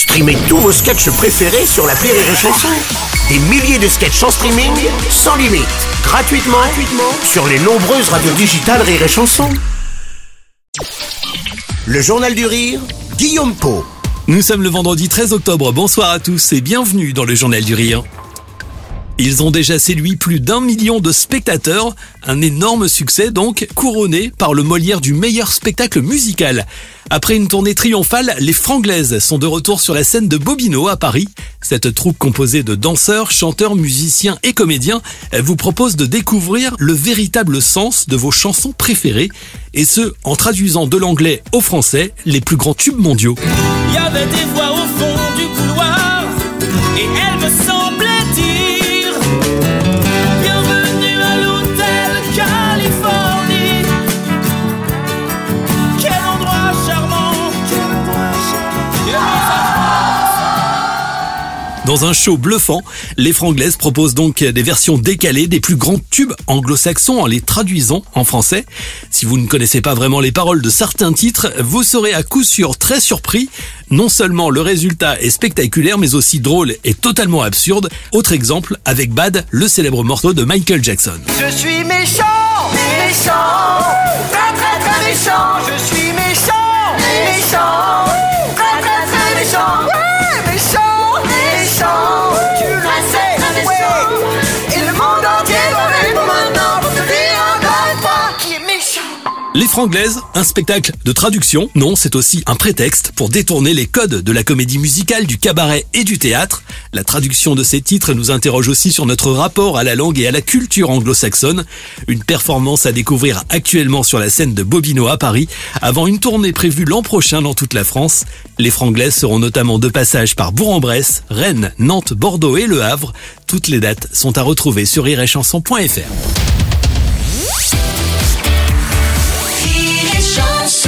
Streamez tous vos sketchs préférés sur la Rire et Chanson. Des milliers de sketchs en streaming, sans limite, gratuitement, gratuitement sur les nombreuses radios digitales Rire et Chanson. Le Journal du Rire, Guillaume Po. Nous sommes le vendredi 13 octobre. Bonsoir à tous et bienvenue dans le Journal du Rire. Ils ont déjà séduit plus d'un million de spectateurs, un énorme succès donc, couronné par le Molière du meilleur spectacle musical. Après une tournée triomphale, les Franglaises sont de retour sur la scène de Bobino à Paris. Cette troupe composée de danseurs, chanteurs, musiciens et comédiens vous propose de découvrir le véritable sens de vos chansons préférées, et ce, en traduisant de l'anglais au français les plus grands tubes mondiaux. Dans un show bluffant, les Franglaises proposent donc des versions décalées des plus grands tubes anglo-saxons en les traduisant en français. Si vous ne connaissez pas vraiment les paroles de certains titres, vous serez à coup sûr très surpris. Non seulement le résultat est spectaculaire, mais aussi drôle et totalement absurde. Autre exemple avec Bad, le célèbre morceau de Michael Jackson. Je suis méchant, méchant, Les Franglaises, un spectacle de traduction. Non, c'est aussi un prétexte pour détourner les codes de la comédie musicale, du cabaret et du théâtre. La traduction de ces titres nous interroge aussi sur notre rapport à la langue et à la culture anglo-saxonne. Une performance à découvrir actuellement sur la scène de Bobino à Paris, avant une tournée prévue l'an prochain dans toute la France. Les Franglaises seront notamment de passage par Bourg-en-Bresse, Rennes, Nantes, Bordeaux et Le Havre. Toutes les dates sont à retrouver sur iréchanson.fr. Rire et chanson